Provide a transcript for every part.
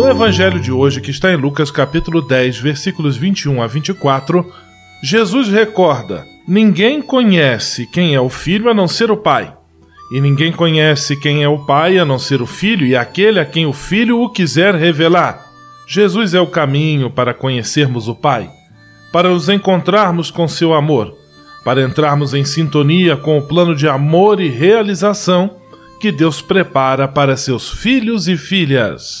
No Evangelho de hoje, que está em Lucas capítulo 10, versículos 21 a 24, Jesus recorda Ninguém conhece quem é o filho a não ser o pai. E ninguém conhece quem é o pai a não ser o filho e aquele a quem o filho o quiser revelar. Jesus é o caminho para conhecermos o Pai, para nos encontrarmos com seu amor, para entrarmos em sintonia com o plano de amor e realização que Deus prepara para seus filhos e filhas.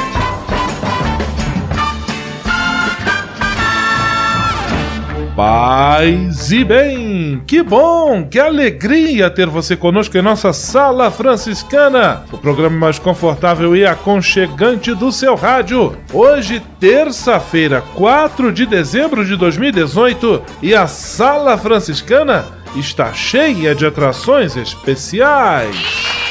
Paz e bem! Que bom, que alegria ter você conosco em nossa Sala Franciscana, o programa mais confortável e aconchegante do seu rádio. Hoje, terça-feira, 4 de dezembro de 2018, e a Sala Franciscana está cheia de atrações especiais.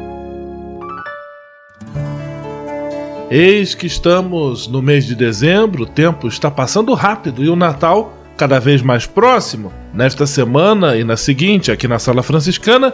Eis que estamos no mês de dezembro, o tempo está passando rápido e o Natal cada vez mais próximo. Nesta semana e na seguinte, aqui na Sala Franciscana,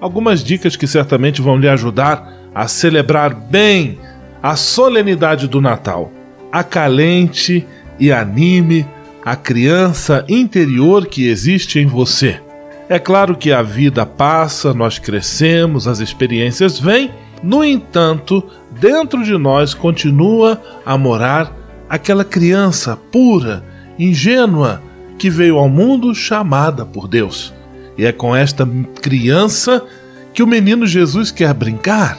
algumas dicas que certamente vão lhe ajudar a celebrar bem a solenidade do Natal. Acalente e anime a criança interior que existe em você. É claro que a vida passa, nós crescemos, as experiências vêm no entanto, dentro de nós continua a morar aquela criança pura, ingênua, que veio ao mundo chamada por Deus. E é com esta criança que o menino Jesus quer brincar.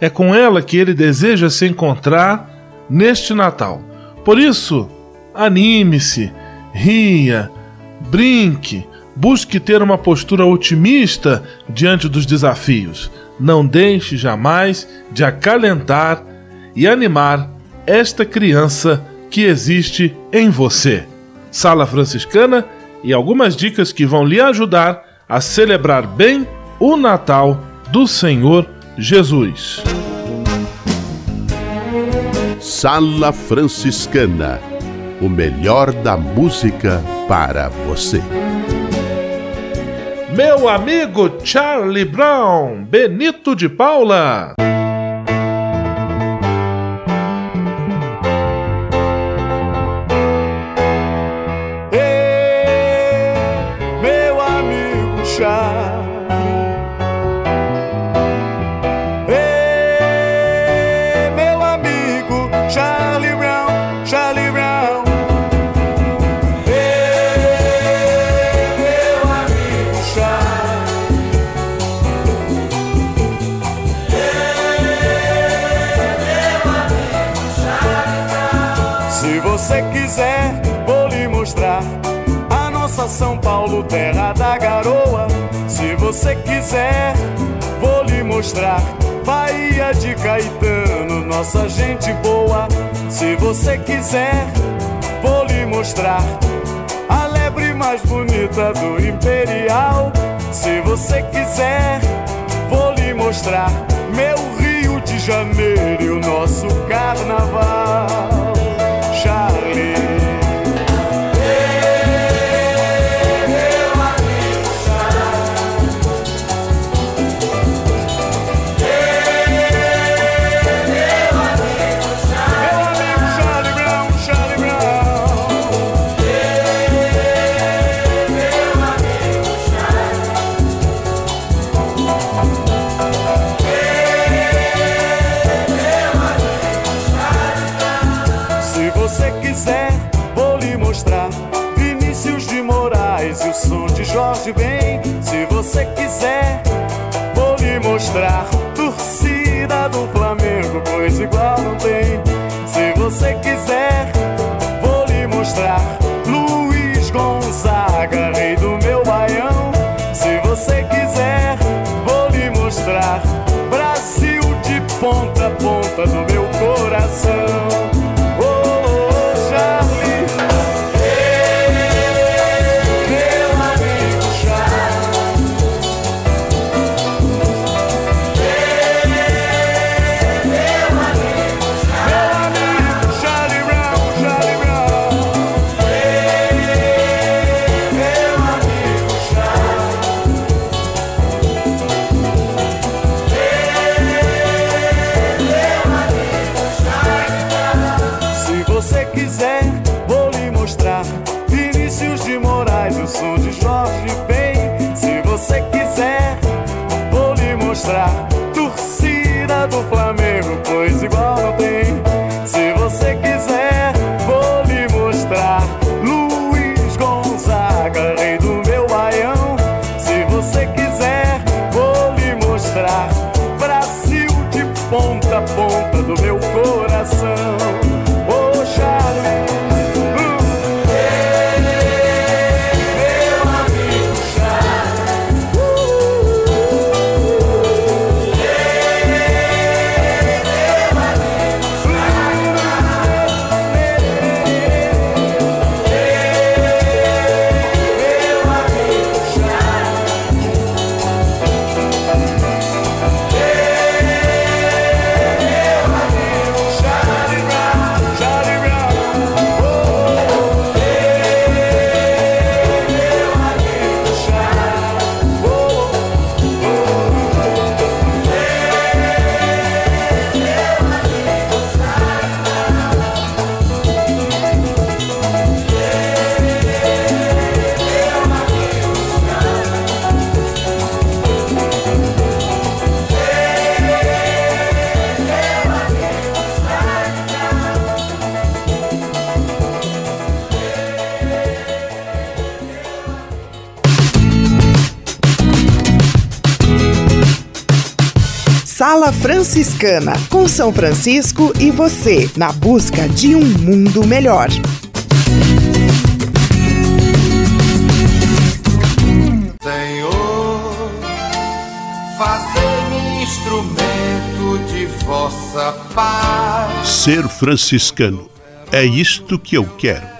É com ela que ele deseja se encontrar neste Natal. Por isso, anime-se, ria, brinque, busque ter uma postura otimista diante dos desafios não deixe jamais de acalentar e animar esta criança que existe em você. Sala Franciscana e algumas dicas que vão lhe ajudar a celebrar bem o Natal do Senhor Jesus. Sala Franciscana o melhor da música para você meu amigo Charlie Brown, Benito de Paula. Garoa. Se você quiser, vou lhe mostrar. Bahia de Caetano, nossa gente boa. Se você quiser, vou lhe mostrar. A lebre mais bonita do Imperial. Se você quiser, vou lhe mostrar. Meu Rio de Janeiro e o nosso carnaval. Jorge bem, se você quiser, vou lhe mostrar. Torcida do Flamengo, pois igual não tem. Mostrar. Torcida do Flamengo, Franciscana, com São Francisco e você, na busca de um mundo melhor. Senhor, fazei-me instrumento de vossa paz. Ser franciscano. É isto que eu quero.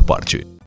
parte.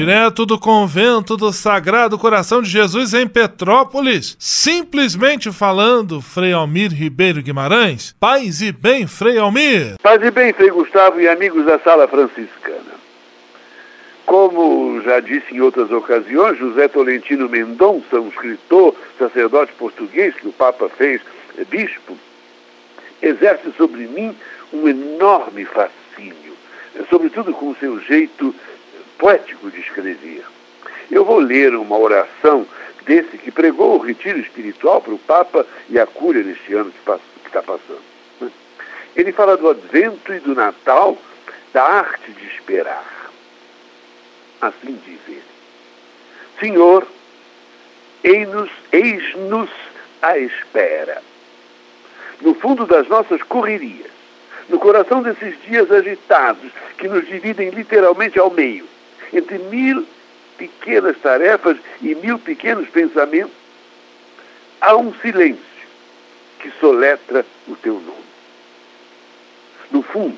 Direto do convento do Sagrado Coração de Jesus em Petrópolis, simplesmente falando, Frei Almir Ribeiro Guimarães. Paz e bem, Frei Almir. Paz e bem, Frei Gustavo e amigos da Sala Franciscana. Como já disse em outras ocasiões, José Tolentino Mendonça, um escritor, sacerdote português que o Papa fez bispo, exerce sobre mim um enorme fascínio, sobretudo com o seu jeito poético de escrever. Eu vou ler uma oração desse que pregou o retiro espiritual para o Papa e a Cúria neste ano que está passando. Ele fala do advento e do Natal, da arte de esperar. Assim diz ele. Senhor, eis-nos eis à espera. No fundo das nossas correrias, no coração desses dias agitados que nos dividem literalmente ao meio, entre mil pequenas tarefas e mil pequenos pensamentos, há um silêncio que soletra o teu nome. No fundo,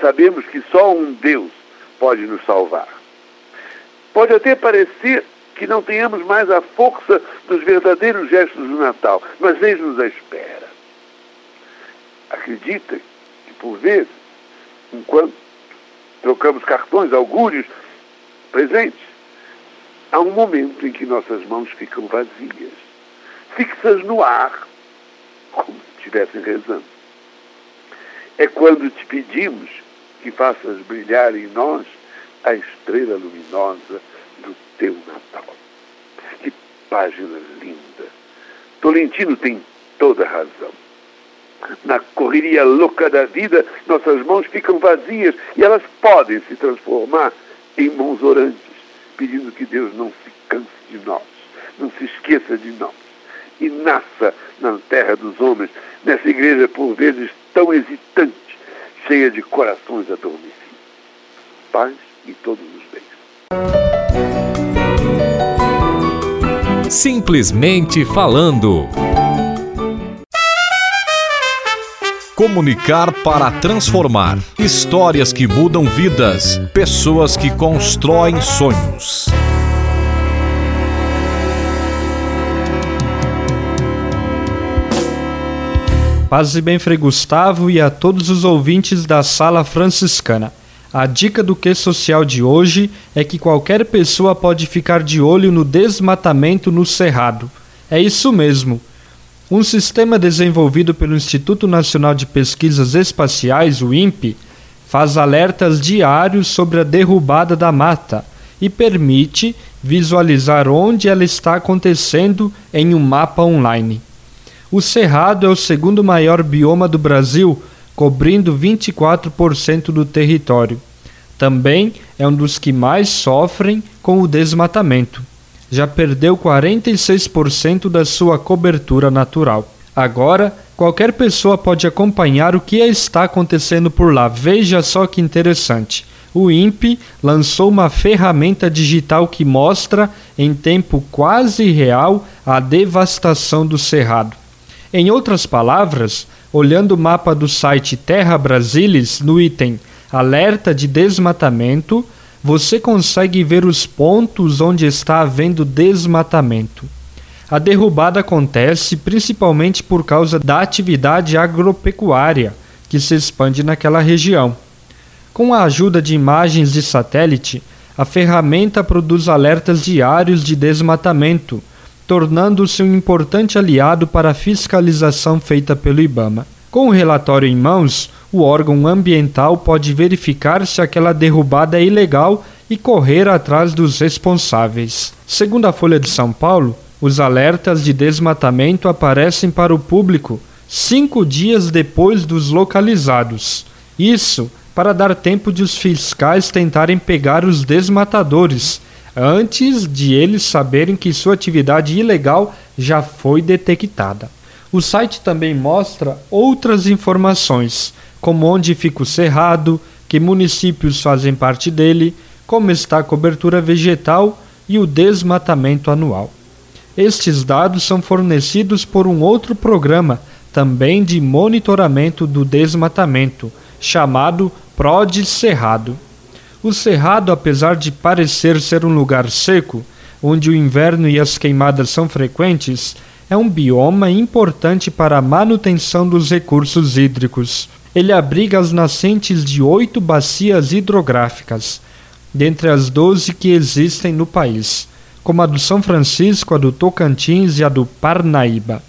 sabemos que só um Deus pode nos salvar. Pode até parecer que não tenhamos mais a força dos verdadeiros gestos do Natal, mas eis-nos à espera. Acredita que, por vezes, enquanto trocamos cartões, augúrios, presentes, há um momento em que nossas mãos ficam vazias, fixas no ar, como se estivessem rezando. É quando te pedimos que faças brilhar em nós a estrela luminosa do teu Natal. Que página linda! Tolentino tem toda a razão. Na correria louca da vida, nossas mãos ficam vazias e elas podem se transformar em mãos orantes, pedindo que Deus não se canse de nós, não se esqueça de nós e nasça na terra dos homens, nessa igreja por vezes tão hesitante, cheia de corações adormecidos. Paz e todos os bens. Simplesmente falando. Comunicar para transformar. Histórias que mudam vidas. Pessoas que constroem sonhos. Paz e bem, Frei Gustavo, e a todos os ouvintes da Sala Franciscana. A dica do que social de hoje é que qualquer pessoa pode ficar de olho no desmatamento no Cerrado. É isso mesmo. Um sistema desenvolvido pelo Instituto Nacional de Pesquisas Espaciais, o INPE, faz alertas diários sobre a derrubada da mata e permite visualizar onde ela está acontecendo em um mapa online. O Cerrado é o segundo maior bioma do Brasil, cobrindo 24% do território. Também é um dos que mais sofrem com o desmatamento. Já perdeu 46% da sua cobertura natural. Agora, qualquer pessoa pode acompanhar o que está acontecendo por lá. Veja só que interessante. O INPE lançou uma ferramenta digital que mostra, em tempo quase real, a devastação do cerrado. Em outras palavras, olhando o mapa do site Terra Brasilis no item Alerta de desmatamento, você consegue ver os pontos onde está havendo desmatamento. A derrubada acontece principalmente por causa da atividade agropecuária que se expande naquela região. Com a ajuda de imagens de satélite, a ferramenta produz alertas diários de desmatamento tornando-se um importante aliado para a fiscalização feita pelo IBAMA. Com o relatório em mãos, o órgão ambiental pode verificar se aquela derrubada é ilegal e correr atrás dos responsáveis. Segundo a Folha de São Paulo, os alertas de desmatamento aparecem para o público cinco dias depois dos localizados. Isso para dar tempo de os fiscais tentarem pegar os desmatadores antes de eles saberem que sua atividade ilegal já foi detectada. O site também mostra outras informações, como onde fica o cerrado, que municípios fazem parte dele, como está a cobertura vegetal e o desmatamento anual. Estes dados são fornecidos por um outro programa, também de monitoramento do desmatamento, chamado PROD Cerrado. O Cerrado, apesar de parecer ser um lugar seco, onde o inverno e as queimadas são frequentes, é um bioma importante para a manutenção dos recursos hídricos. Ele abriga as nascentes de oito bacias hidrográficas, dentre as doze que existem no país, como a do São Francisco, a do Tocantins e a do Parnaíba.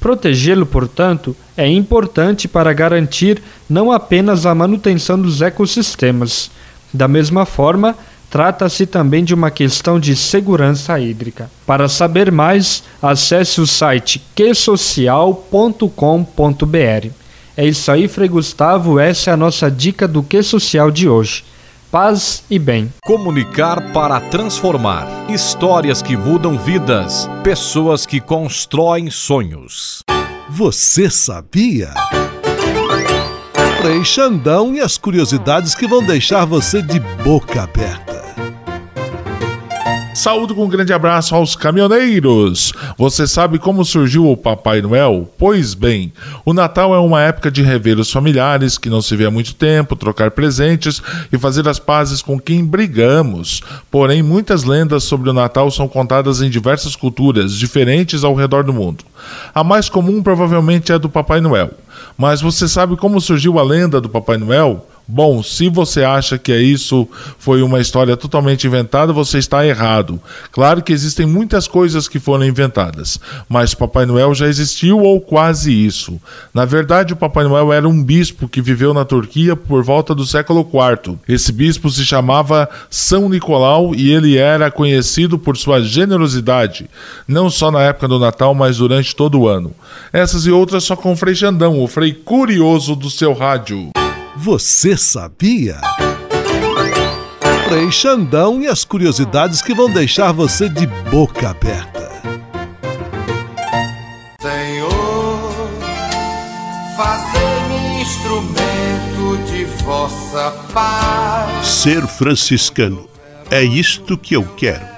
Protegê-lo, portanto, é importante para garantir não apenas a manutenção dos ecossistemas, da mesma forma, trata-se também de uma questão de segurança hídrica. Para saber mais, acesse o site quesocial.com.br. É isso aí, Frei Gustavo, essa é a nossa dica do Que Social de hoje. Paz e bem. Comunicar para transformar. Histórias que mudam vidas. Pessoas que constroem sonhos. Você sabia? Frei Xandão e as curiosidades que vão deixar você de boca aberta. Saúdo com um grande abraço aos caminhoneiros. Você sabe como surgiu o Papai Noel? Pois bem, o Natal é uma época de rever os familiares que não se vê há muito tempo, trocar presentes e fazer as pazes com quem brigamos. Porém, muitas lendas sobre o Natal são contadas em diversas culturas diferentes ao redor do mundo. A mais comum provavelmente é do Papai Noel. Mas você sabe como surgiu a lenda do Papai Noel? Bom, se você acha que é isso foi uma história totalmente inventada, você está errado. Claro que existem muitas coisas que foram inventadas, mas Papai Noel já existiu ou quase isso. Na verdade, o Papai Noel era um bispo que viveu na Turquia por volta do século IV. Esse bispo se chamava São Nicolau e ele era conhecido por sua generosidade, não só na época do Natal, mas durante todo o ano. Essas e outras só com o Frei Xandão, o Frei curioso do seu rádio. Você sabia? Frei Xandão e as curiosidades que vão deixar você de boca aberta. Senhor, fazei-me instrumento de vossa paz. Ser franciscano é isto que eu quero.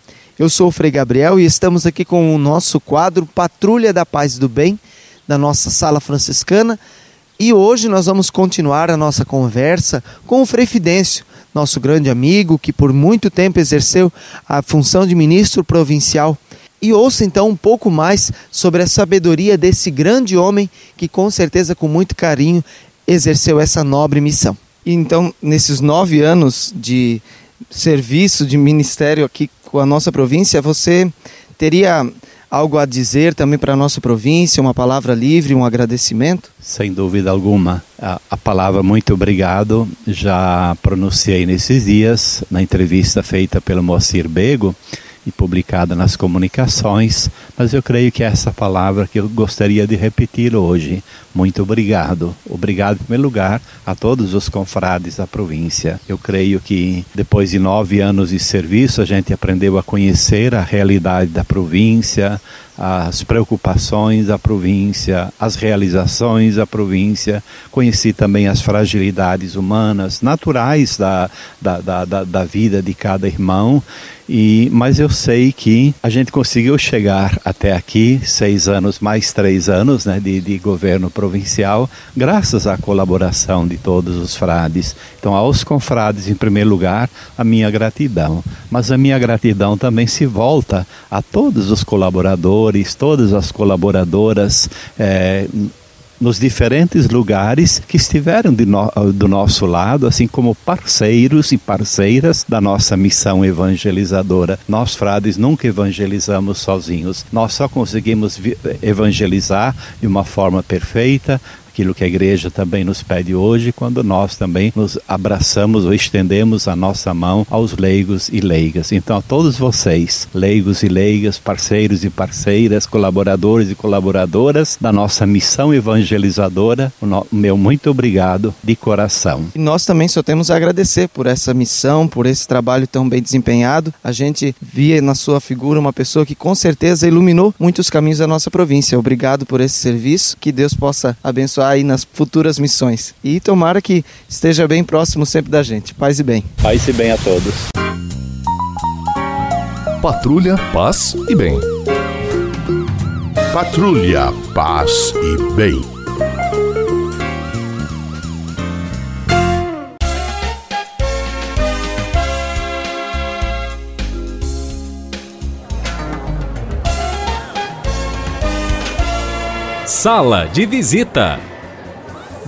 Eu sou o Frei Gabriel e estamos aqui com o nosso quadro Patrulha da Paz e do Bem, da nossa sala franciscana. E hoje nós vamos continuar a nossa conversa com o Frei Fidêncio, nosso grande amigo que por muito tempo exerceu a função de ministro provincial. E ouça então um pouco mais sobre a sabedoria desse grande homem que, com certeza, com muito carinho, exerceu essa nobre missão. Então, nesses nove anos de serviço, de ministério aqui com a nossa província, você teria algo a dizer também para a nossa província, uma palavra livre, um agradecimento? Sem dúvida alguma. A, a, palavra muito obrigado já pronunciei nesses dias, na entrevista feita pelo Moacir Bego e publicada nas comunicações, Mas eu creio que é essa palavra que eu gostaria de repetir hoje. Muito obrigado. Obrigado, em primeiro lugar, a todos os confrades da província. Eu creio que depois de nove anos de serviço, a gente aprendeu a conhecer a realidade da província, as preocupações da província, as realizações da província, conheci também as fragilidades humanas, naturais da, da, da, da, vida de cada irmão. E, mas eu sei que a gente conseguiu chegar até aqui, seis anos mais três anos né, de, de governo provincial, graças à colaboração de todos os frades. Então, aos confrades, em primeiro lugar, a minha gratidão. Mas a minha gratidão também se volta a todos os colaboradores, todas as colaboradoras. É, nos diferentes lugares que estiveram no, do nosso lado, assim como parceiros e parceiras da nossa missão evangelizadora. Nós, frades, nunca evangelizamos sozinhos, nós só conseguimos evangelizar de uma forma perfeita, aquilo que a igreja também nos pede hoje, quando nós também nos abraçamos ou estendemos a nossa mão aos leigos e leigas. Então, a todos vocês, leigos e leigas, parceiros e parceiras, colaboradores e colaboradoras da nossa missão evangelizadora, o meu muito obrigado de coração. E nós também só temos a agradecer por essa missão, por esse trabalho tão bem desempenhado. A gente via na sua figura uma pessoa que com certeza iluminou muitos caminhos da nossa província. Obrigado por esse serviço. Que Deus possa abençoar aí nas futuras missões. E tomara que esteja bem próximo sempre da gente. Paz e bem. Paz e bem a todos. Patrulha, paz e bem. Patrulha, paz e bem. Sala de visita.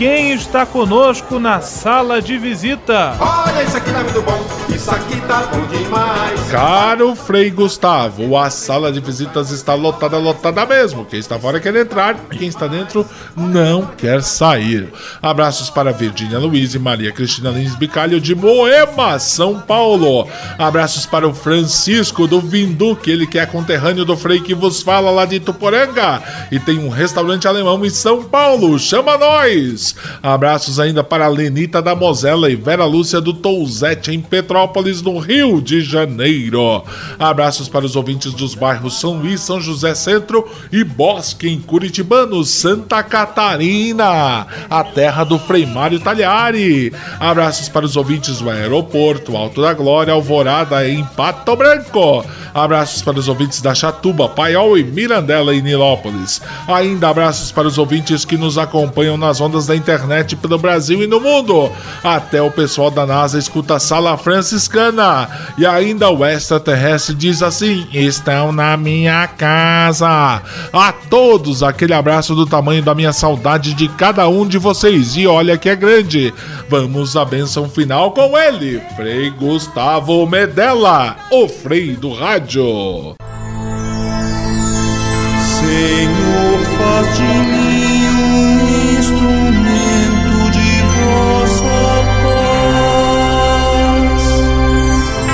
quem está conosco na sala de visita? Olha, isso aqui tá muito bom, isso aqui tá bom demais. Caro Frei Gustavo, a sala de visitas está lotada, lotada mesmo. Quem está fora quer entrar, quem está dentro não quer sair. Abraços para Virgínia Luiz e Maria Cristina Lins Bicalho de Moema, São Paulo. Abraços para o Francisco do Vinduque, ele que é conterrâneo do Frei que vos fala lá de Tuporanga e tem um restaurante alemão em São Paulo. Chama nós! Abraços ainda para Lenita da Mosela e Vera Lúcia do Touzete, em Petrópolis, no Rio de Janeiro. Abraços para os ouvintes dos bairros São Luís, São José Centro e Bosque, em Curitibano, Santa Catarina, a terra do Frei Mário Talhari. Abraços para os ouvintes do aeroporto, Alto da Glória, Alvorada, em Pato Branco. Abraços para os ouvintes da Chatuba, Paiol e Mirandela, em Nilópolis. Ainda abraços para os ouvintes que nos acompanham nas ondas da internet pelo Brasil e no mundo. Até o pessoal da NASA escuta a Sala Franciscana. E ainda o extraterrestre diz assim: estão na minha casa. A todos, aquele abraço do tamanho da minha saudade de cada um de vocês. E olha que é grande. Vamos à benção final com ele, Frei Gustavo Medella, o Frei do Rádio. Senhor, faz de mim